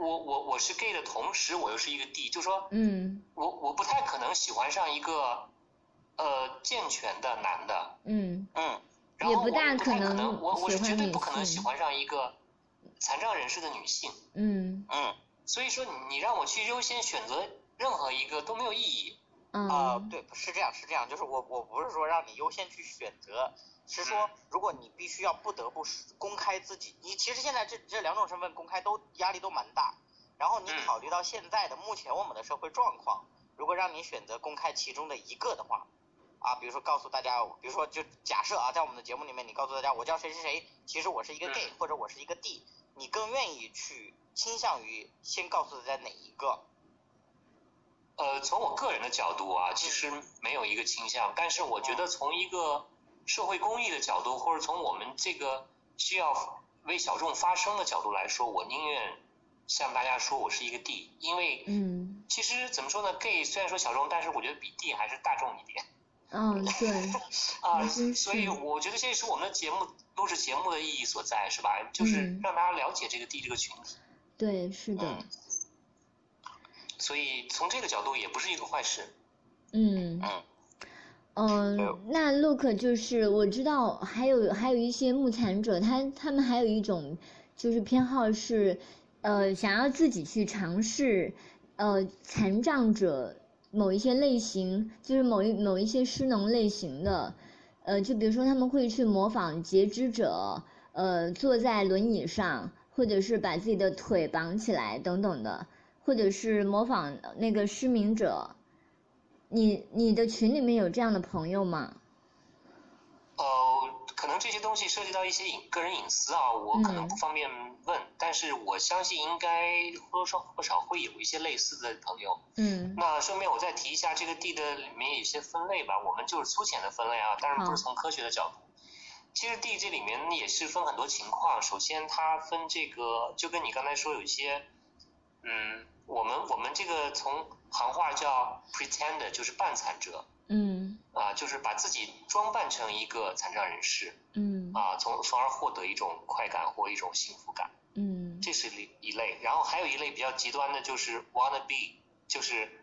我我我是 gay 的同时，我又是一个 D，就说，嗯，我我不太可能喜欢上一个呃健全的男的，嗯。嗯，然后不太可能我我是绝对不可能喜欢上一个残障人士的女性，嗯。嗯，所以说你你让我去优先选择任何一个都没有意义，啊，对，是这样是这样，就是我我不是说让你优先去选择。是说，如果你必须要不得不公开自己，你其实现在这这两种身份公开都压力都蛮大。然后你考虑到现在的目前我们的社会状况，如果让你选择公开其中的一个的话，啊，比如说告诉大家，比如说就假设啊，在我们的节目里面你告诉大家我叫谁谁谁，其实我是一个 gay 或者我是一个 D，你更愿意去倾向于先告诉大家哪一个？呃，从我个人的角度啊，其实没有一个倾向，但是我觉得从一个。社会公益的角度，或者从我们这个需要为小众发声的角度来说，我宁愿向大家说我是一个 D，因为嗯，其实怎么说呢，gay 虽然说小众，但是我觉得比 D 还是大众一点。嗯，对。啊，所以我觉得这是我们的节目录制节目的意义所在，是吧？就是让大家了解这个 D 这个群体。对，是的。所以从这个角度也不是一个坏事。嗯。嗯。嗯，那 look 就是我知道还有还有一些目残者，他他们还有一种就是偏好是，呃，想要自己去尝试，呃，残障者某一些类型，就是某一某一些失能类型的，呃，就比如说他们会去模仿截肢者，呃，坐在轮椅上，或者是把自己的腿绑起来等等的，或者是模仿那个失明者。你你的群里面有这样的朋友吗？呃，可能这些东西涉及到一些隐个人隐私啊，我可能不方便问，但是我相信应该或多或少会有一些类似的朋友。嗯。那顺便我再提一下这个地的里面有些分类吧，我们就是粗浅的分类啊，当然不是从科学的角度。其实地这里面也是分很多情况，首先它分这个，就跟你刚才说有一些，嗯，我们我们这个从。行话叫 pretender，就是半残者。嗯。啊，就是把自己装扮成一个残障人士。嗯。啊，从从而获得一种快感或一种幸福感。嗯。这是一一类，然后还有一类比较极端的，就是 wanna be，就是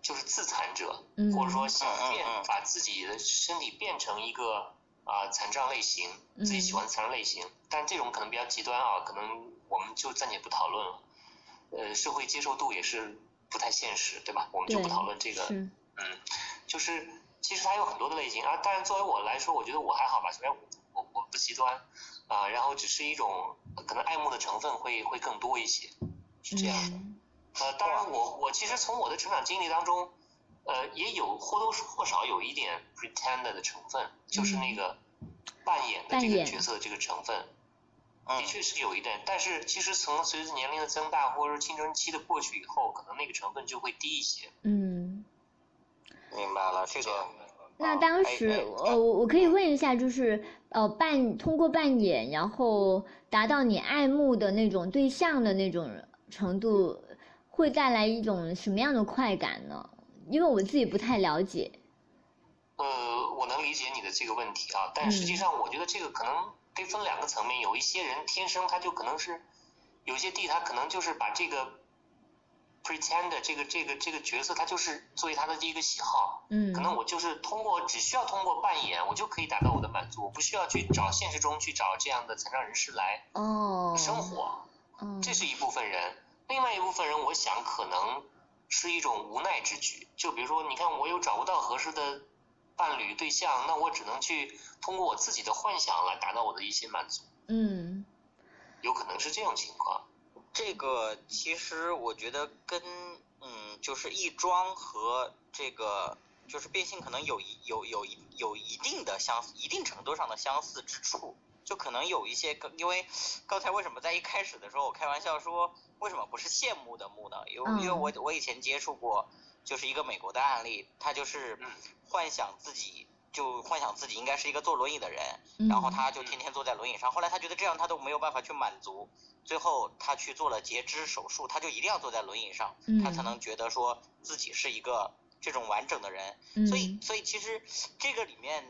就是自残者，嗯或者说想变把自己的身体变成一个啊残障类型，自己喜欢残障类型，但这种可能比较极端啊，可能我们就暂且不讨论了。呃，社会接受度也是。不太现实，对吧？我们就不讨论这个。嗯，就是其实它有很多的类型啊。当然，作为我来说，我觉得我还好吧。首先，我我不极端啊，然后只是一种可能爱慕的成分会会更多一些，是这样的。呃，当然，我我其实从我的成长经历当中，呃，也有或多或少有一点 pretend 的成分，就是那个扮演的这个角色的这个成分。的确是有一点，但是其实从随着年龄的增大，或者说青春期的过去以后，可能那个成分就会低一些。嗯，明白了这个。那当时，呃，我可以问一下，就是呃扮通过扮演，然后达到你爱慕的那种对象的那种程度，会带来一种什么样的快感呢？因为我自己不太了解。呃，我能理解你的这个问题啊，但实际上我觉得这个可能。可以分两个层面，有一些人天生他就可能是，有些地他可能就是把这个 pretend 这个这个这个角色，他就是作为他的第一个喜好。嗯。可能我就是通过只需要通过扮演，我就可以达到我的满足，我不需要去找现实中去找这样的残障人士来哦生活。哦。这是一部分人，另外一部分人，我想可能是一种无奈之举。就比如说，你看我有找不到合适的。伴侣对象，那我只能去通过我自己的幻想来达到我的一些满足。嗯，有可能是这种情况。这个其实我觉得跟嗯，就是亦庄和这个就是变性可能有一有有一有一定的相一定程度上的相似之处，就可能有一些，因为刚才为什么在一开始的时候我开玩笑说为什么不是羡慕的慕呢？因为因为我我以前接触过。就是一个美国的案例，他就是幻想自己，就幻想自己应该是一个坐轮椅的人，然后他就天天坐在轮椅上。后来他觉得这样他都没有办法去满足，最后他去做了截肢手术，他就一定要坐在轮椅上，他才能觉得说自己是一个这种完整的人。所以，所以其实这个里面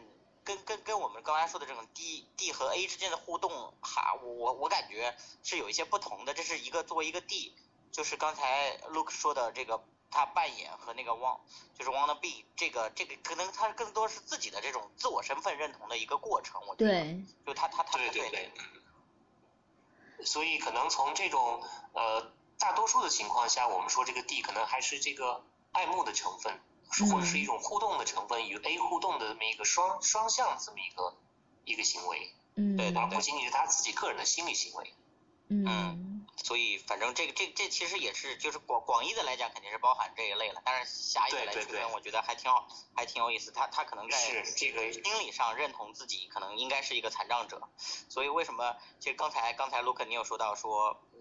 跟跟跟我们刚才说的这种 D D 和 A 之间的互动，哈，我我我感觉是有一些不同的。这是一个作为一个 D，就是刚才 Luke 说的这个他扮演和那个 Want，就是 Wanna Be 这个这个可能他更多是自己的这种自我身份认同的一个过程。我觉得，对，就他他他对对对，所以可能从这种呃大多数的情况下，我们说这个 D 可能还是这个爱慕的成分。或者是一种互动的成分，与 A 互动的这么一个双双向这么一个一个行为，嗯，对，而不仅仅是他自己个人的心理行为，嗯，所以反正这个这这其实也是就是广广义的来讲肯定是包含这一类了，但是狭义的来区分，我觉得还挺好，还挺有意思。他他可能在这个心理上认同自己可能应该是一个残障者，所以为什么其实刚才刚才卢克你有说到说，嗯，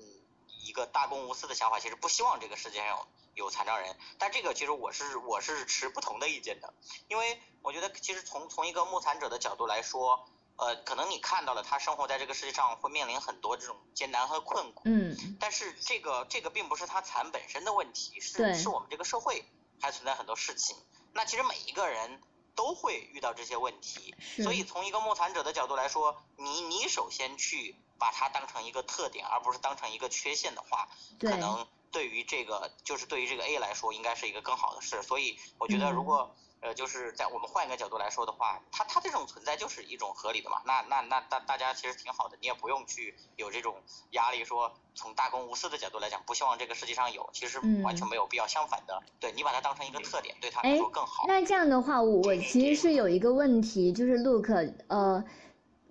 一个大公无私的想法，其实不希望这个世界上有。有残障人，但这个其实我是我是持不同的意见的，因为我觉得其实从从一个目残者的角度来说，呃，可能你看到了他生活在这个世界上会面临很多这种艰难和困苦，嗯，但是这个这个并不是他残本身的问题，是是我们这个社会还存在很多事情，那其实每一个人都会遇到这些问题，所以从一个目残者的角度来说，你你首先去把它当成一个特点，而不是当成一个缺陷的话，可能。对于这个，就是对于这个 A 来说，应该是一个更好的事。所以我觉得，如果呃，就是在我们换一个角度来说的话，它它这种存在就是一种合理的嘛。那那那大大家其实挺好的，你也不用去有这种压力，说从大公无私的角度来讲，不希望这个世界上有，其实完全没有必要。相反的，对你把它当成一个特点，对他来说更好。那这样的话，我我其实是有一个问题，就是 Look，呃。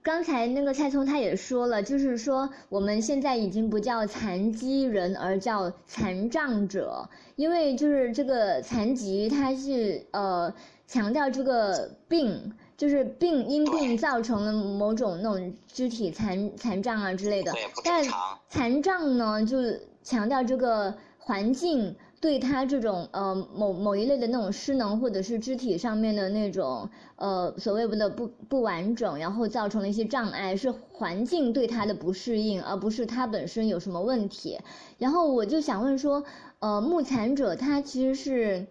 刚才那个蔡聪他也说了，就是说我们现在已经不叫残疾人，而叫残障者，因为就是这个残疾，它是呃强调这个病，就是病因病造成了某种那种肢体残残障啊之类的，但残障呢就强调这个环境。对他这种呃某某一类的那种失能或者是肢体上面的那种呃所谓的不不完整，然后造成了一些障碍，是环境对他的不适应，而不是他本身有什么问题。然后我就想问说，呃，目残者他其实是，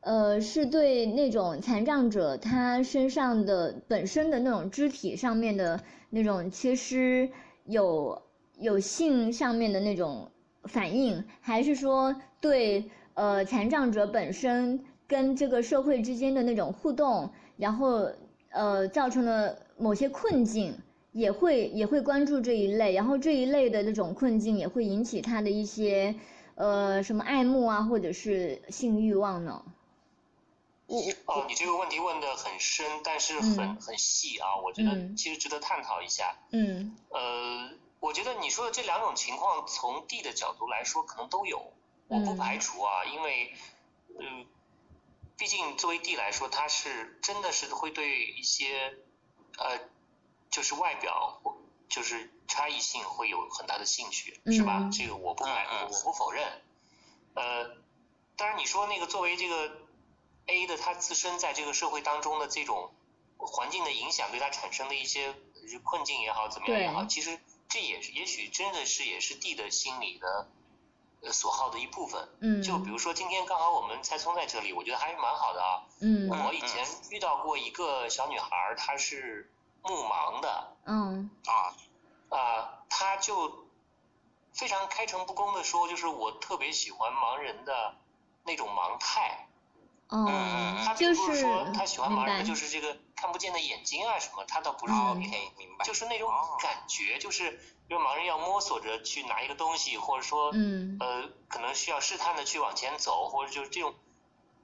呃，是对那种残障者他身上的本身的那种肢体上面的那种缺失有有性上面的那种。反应还是说对呃残障者本身跟这个社会之间的那种互动，然后呃造成了某些困境，也会也会关注这一类，然后这一类的那种困境也会引起他的一些呃什么爱慕啊，或者是性欲望呢？哦，你这个问题问的很深，但是很很细啊，我觉得其实值得探讨一下。嗯。呃。我觉得你说的这两种情况，从 D 的角度来说，可能都有，我不排除啊，因为，嗯，毕竟作为 D 来说，他是真的是会对一些，呃，就是外表就是差异性会有很大的兴趣，是吧？这个我不排，我不否认。呃，当然你说那个作为这个 A 的他自身在这个社会当中的这种环境的影响，对他产生的一些困境也好，怎么样也好，其实。这也是，也许真的是也是 D 的心理的呃所好的一部分。嗯。就比如说今天刚好我们蔡聪在这里，我觉得还是蛮好的啊。嗯。我以前遇到过一个小女孩，她是目盲的。嗯。啊。啊，她就非常开诚布公的说，就是我特别喜欢盲人的那种盲态。哦。他并不是说他喜欢盲人的就是这个看不见的眼睛啊什么，他倒不是。OK，明白。就是那种感觉，就是因为盲人要摸索着去拿一个东西，或者说，嗯呃，可能需要试探的去往前走，或者就是这种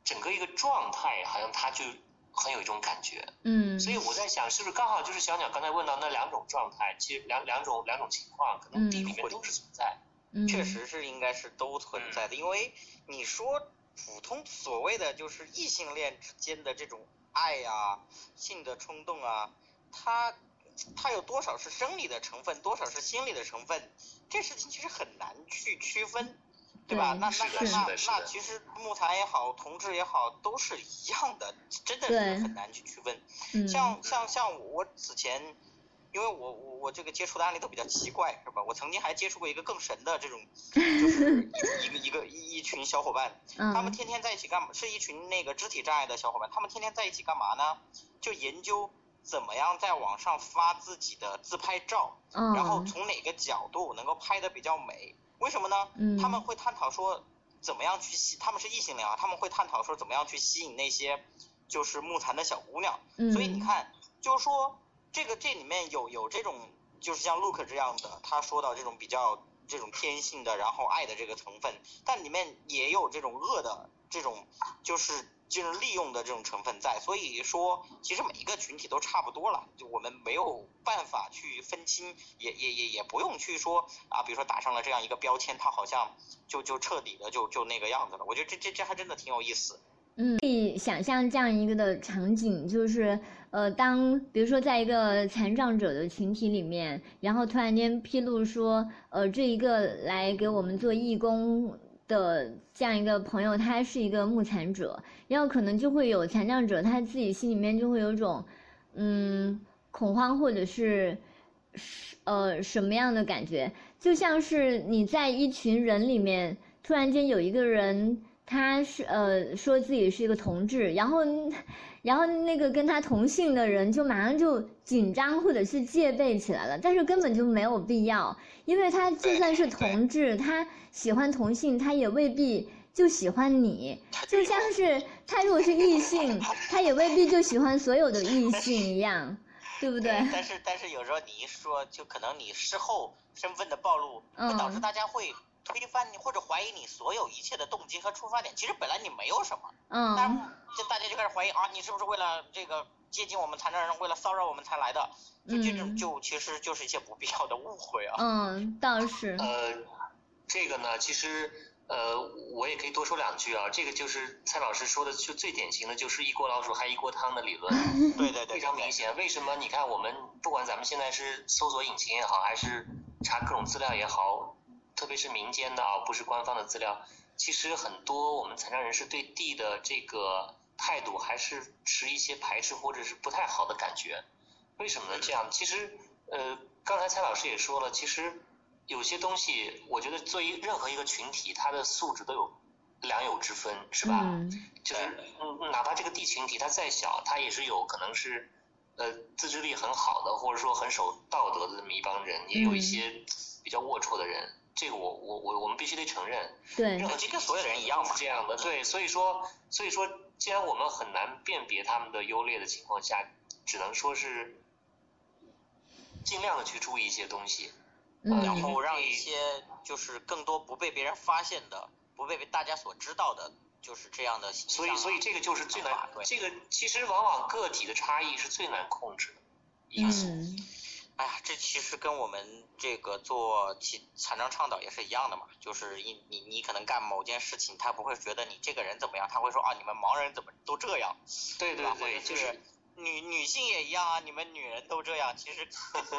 整个一个状态，好像他就很有一种感觉。嗯。所以我在想，是不是刚好就是小鸟刚才问到那两种状态，其实两两种两种情况，可能地里面都是存在。嗯。确实是应该是都存在的，因为你说。普通所谓的就是异性恋之间的这种爱呀、性的冲动啊，它它有多少是生理的成分，多少是心理的成分，这事情其实很难去区分，对吧？那那那那那其实木材也好，同志也好，都是一样的，真的是很难去区分。像像像我此前因为我我我这个接触的案例都比较奇怪，是吧？我曾经还接触过一个更神的这种，就是一一个一个一一群小伙伴，他们天天在一起干嘛？是一群那个肢体障碍的小伙伴，他们天天在一起干嘛呢？就研究怎么样在网上发自己的自拍照，然后从哪个角度能够拍的比较美？为什么呢？他们会探讨说怎么样去吸，他们是异性恋啊，他们会探讨说怎么样去吸引那些就是木残的小姑娘。所以你看，就是说。这个这里面有有这种，就是像 Look 这样的，他说到这种比较这种天性的，然后爱的这个成分，但里面也有这种恶的这种，就是就是利用的这种成分在。所以说，其实每一个群体都差不多了，就我们没有办法去分清，也也也也不用去说啊，比如说打上了这样一个标签，它好像就就彻底的就就那个样子了。我觉得这这这还真的挺有意思。嗯，可以想象这样一个的场景，就是。呃，当比如说在一个残障者的群体里面，然后突然间披露说，呃，这一个来给我们做义工的这样一个朋友，他是一个目残者，然后可能就会有残障者他自己心里面就会有种，嗯，恐慌或者是，呃，什么样的感觉？就像是你在一群人里面，突然间有一个人，他是呃说自己是一个同志，然后。然后那个跟他同姓的人就马上就紧张或者是戒备起来了，但是根本就没有必要，因为他就算是同志，他喜欢同性，他也未必就喜欢你，就像是他如果是异性，他也未必就喜欢所有的异性一样，对不对？但 是但是有时候你一说，就可能你事后身份的暴露，会导致大家会。推翻你或者怀疑你所有一切的动机和出发点，其实本来你没有什么，嗯，但是就大家就开始怀疑啊，你是不是为了这个接近我们残障人，为了骚扰我们才来的？就这种就其实就是一些不必要的误会啊。嗯，倒是。呃，这个呢，其实呃，我也可以多说两句啊。这个就是蔡老师说的，就最典型的就是一锅老鼠害一锅汤的理论。对对对。非常明显。为什么？你看我们不管咱们现在是搜索引擎也好，还是查各种资料也好。特别是民间的啊，不是官方的资料，其实很多我们残障人士对地的这个态度还是持一些排斥或者是不太好的感觉。为什么呢？这样，其实呃，刚才蔡老师也说了，其实有些东西，我觉得作为任何一个群体，它的素质都有良莠之分，是吧？嗯。就是嗯，哪怕这个地群体它再小，它也是有可能是呃自制力很好的，或者说很守道德的这么一帮人，也有一些比较龌龊的人。这个我我我我们必须得承认，对，这跟所有的人一样嘛，是这样的，对，所以说所以说，既然我们很难辨别他们的优劣的情况下，只能说是尽量的去注意一些东西，然后让一些就是更多不被别人发现的，不被大家所知道的，就是这样的。所以所以这个就是最难，这个其实往往个体的差异是最难控制的因素。哎呀，这其实跟我们这个做其残障倡导也是一样的嘛，就是你你你可能干某件事情，他不会觉得你这个人怎么样，他会说啊，你们盲人怎么都这样，对对对，就是。女女性也一样啊，你们女人都这样，其实。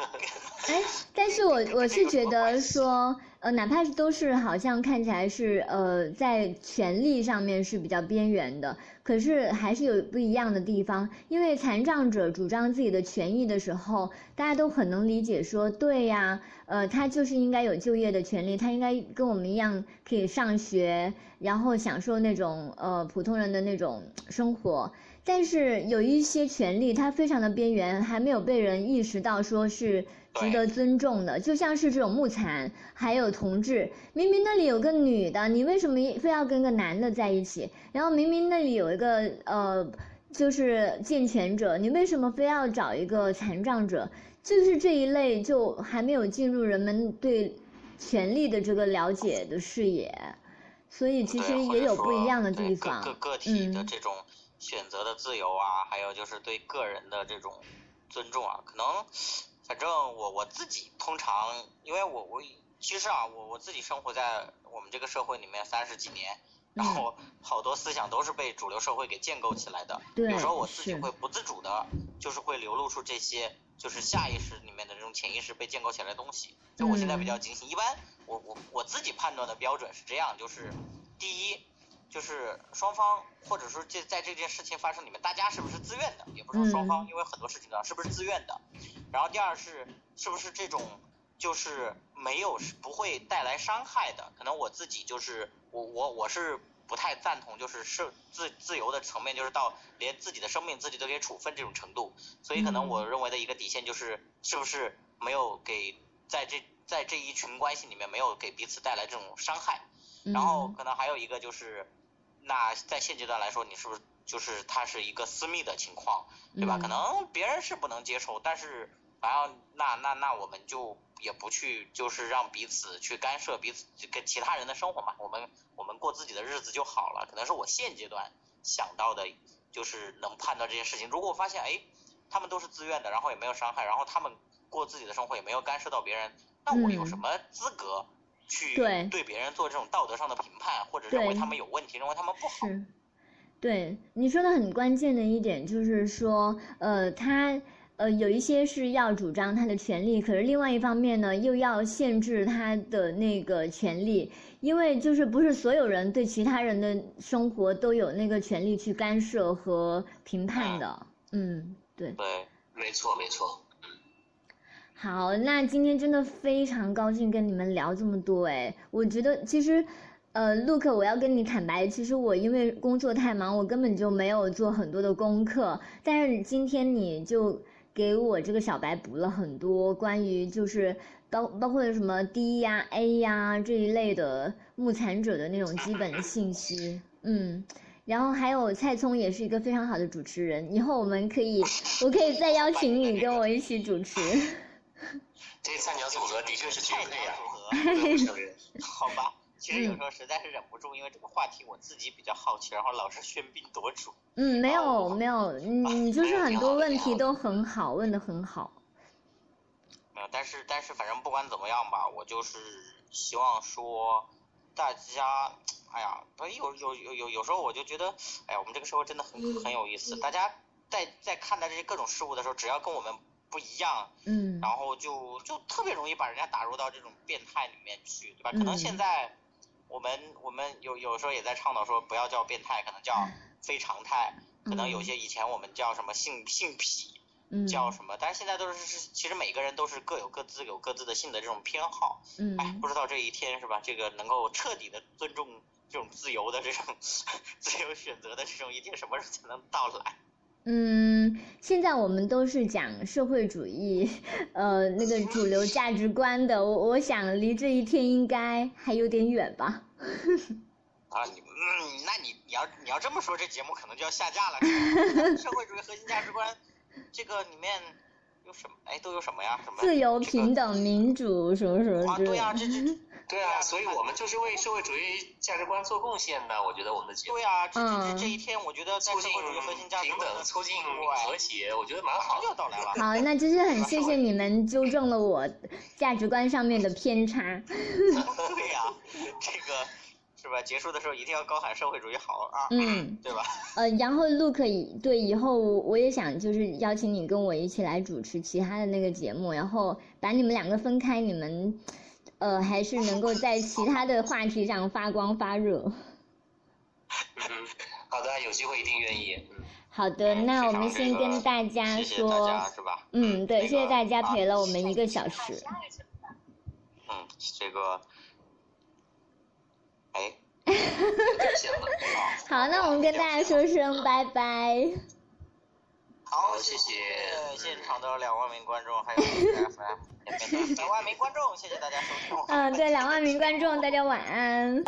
哎，但是我我是觉得说，呃，哪怕是都是好像看起来是呃在权力上面是比较边缘的，可是还是有不一样的地方。因为残障者主张自己的权益的时候，大家都很能理解，说对呀，呃，他就是应该有就业的权利，他应该跟我们一样可以上学，然后享受那种呃普通人的那种生活。但是有一些权利，它非常的边缘，还没有被人意识到说是值得尊重的。就像是这种木残，还有同志，明明那里有个女的，你为什么非要跟个男的在一起？然后明明那里有一个呃，就是健全者，你为什么非要找一个残障者？就是这一类，就还没有进入人们对权利的这个了解的视野，所以其实也有不一样的地方。个个体的这种。选择的自由啊，还有就是对个人的这种尊重啊，可能反正我我自己通常，因为我我其实啊，我我自己生活在我们这个社会里面三十几年，然后好多思想都是被主流社会给建构起来的，有时候我自己会不自主的，就是会流露出这些就是下意识里面的这种潜意识被建构起来的东西。就我现在比较警醒，一般我我我自己判断的标准是这样，就是第一。就是双方，或者说这在这件事情发生里面，大家是不是自愿的？也不是说双方，因为很多事情呢，是不是自愿的？然后第二是是不是这种就是没有不会带来伤害的？可能我自己就是我我我是不太赞同，就是是自自由的层面，就是到连自己的生命自己都给处分这种程度。所以可能我认为的一个底线就是，是不是没有给在这在这一群关系里面没有给彼此带来这种伤害。然后可能还有一个就是，那在现阶段来说，你是不是就是它是一个私密的情况，对吧？可能别人是不能接受，但是反正那那那我们就也不去就是让彼此去干涉彼此跟其他人的生活嘛，我们我们过自己的日子就好了。可能是我现阶段想到的，就是能判断这些事情。如果我发现哎，他们都是自愿的，然后也没有伤害，然后他们过自己的生活也没有干涉到别人，那我有什么资格？去对别人做这种道德上的评判，或者认为他们有问题，认为他们不好。对你说的很关键的一点就是说，呃，他呃有一些是要主张他的权利，可是另外一方面呢，又要限制他的那个权利，因为就是不是所有人对其他人的生活都有那个权利去干涉和评判的。嗯，对。对，没错，没错。好，那今天真的非常高兴跟你们聊这么多哎，我觉得其实，呃，Look，我要跟你坦白，其实我因为工作太忙，我根本就没有做很多的功课，但是今天你就给我这个小白补了很多关于就是包包括什么 D 呀 A 呀这一类的目残者的那种基本信息，嗯，然后还有蔡聪也是一个非常好的主持人，以后我们可以，我可以再邀请你跟我一起主持。这菜鸟组合的确是绝配呀！好吧，其实有时候实在是忍不住，因为这个话题我自己比较好奇，然后老是喧宾夺主。嗯，没有没有，你就是很多问题都很好，问的很好。没有，但是但是反正不管怎么样吧，我就是希望说大家，哎呀，不有有有有有时候我就觉得，哎呀，我们这个社会真的很很有意思。大家在在看待这些各种事物的时候，只要跟我们。不一样，嗯，然后就就特别容易把人家打入到这种变态里面去，对吧？可能现在我们我们有有时候也在倡导说不要叫变态，可能叫非常态，可能有些以前我们叫什么性性癖，叫什么，但是现在都是是其实每个人都是各有各自有各自的性的这种偏好，嗯，哎，不知道这一天是吧？这个能够彻底的尊重这种自由的这种 自由选择的这种一天什么时候才能到来？嗯，现在我们都是讲社会主义，呃，那个主流价值观的。我我想离这一天应该还有点远吧。啊，你嗯，那你你要你要这么说，这节目可能就要下架了。社会主义核心价值观，这个里面有什么？哎，都有什么呀？什么？自由、平等、民主，什么什么之类的。啊，对呀，这这。对啊，所以我们就是为社会主义价值观做贡献的。我觉得我们的节目。对啊，这这这一天，我觉得促进平等，促进和谐，我觉得蛮好。又到来了。好，那真是很谢谢你们纠正了我价值观上面的偏差。对呀，这个是吧？结束的时候一定要高喊社会主义好啊！嗯，对吧？呃，然后 Look 以对以后我也想就是邀请你跟我一起来主持其他的那个节目，然后把你们两个分开，你们。呃，还是能够在其他的话题上发光发热。好的，有机会一定愿意。好的，那我们先跟大家说，嗯，对，谢谢大家陪了我们一个小时。嗯，这个，哎。好，那我们跟大家说声拜拜。好，谢谢现场的两万名观众，还有 FM 两万名观众，谢谢大家收听。嗯，对，两万名观众，大家晚安。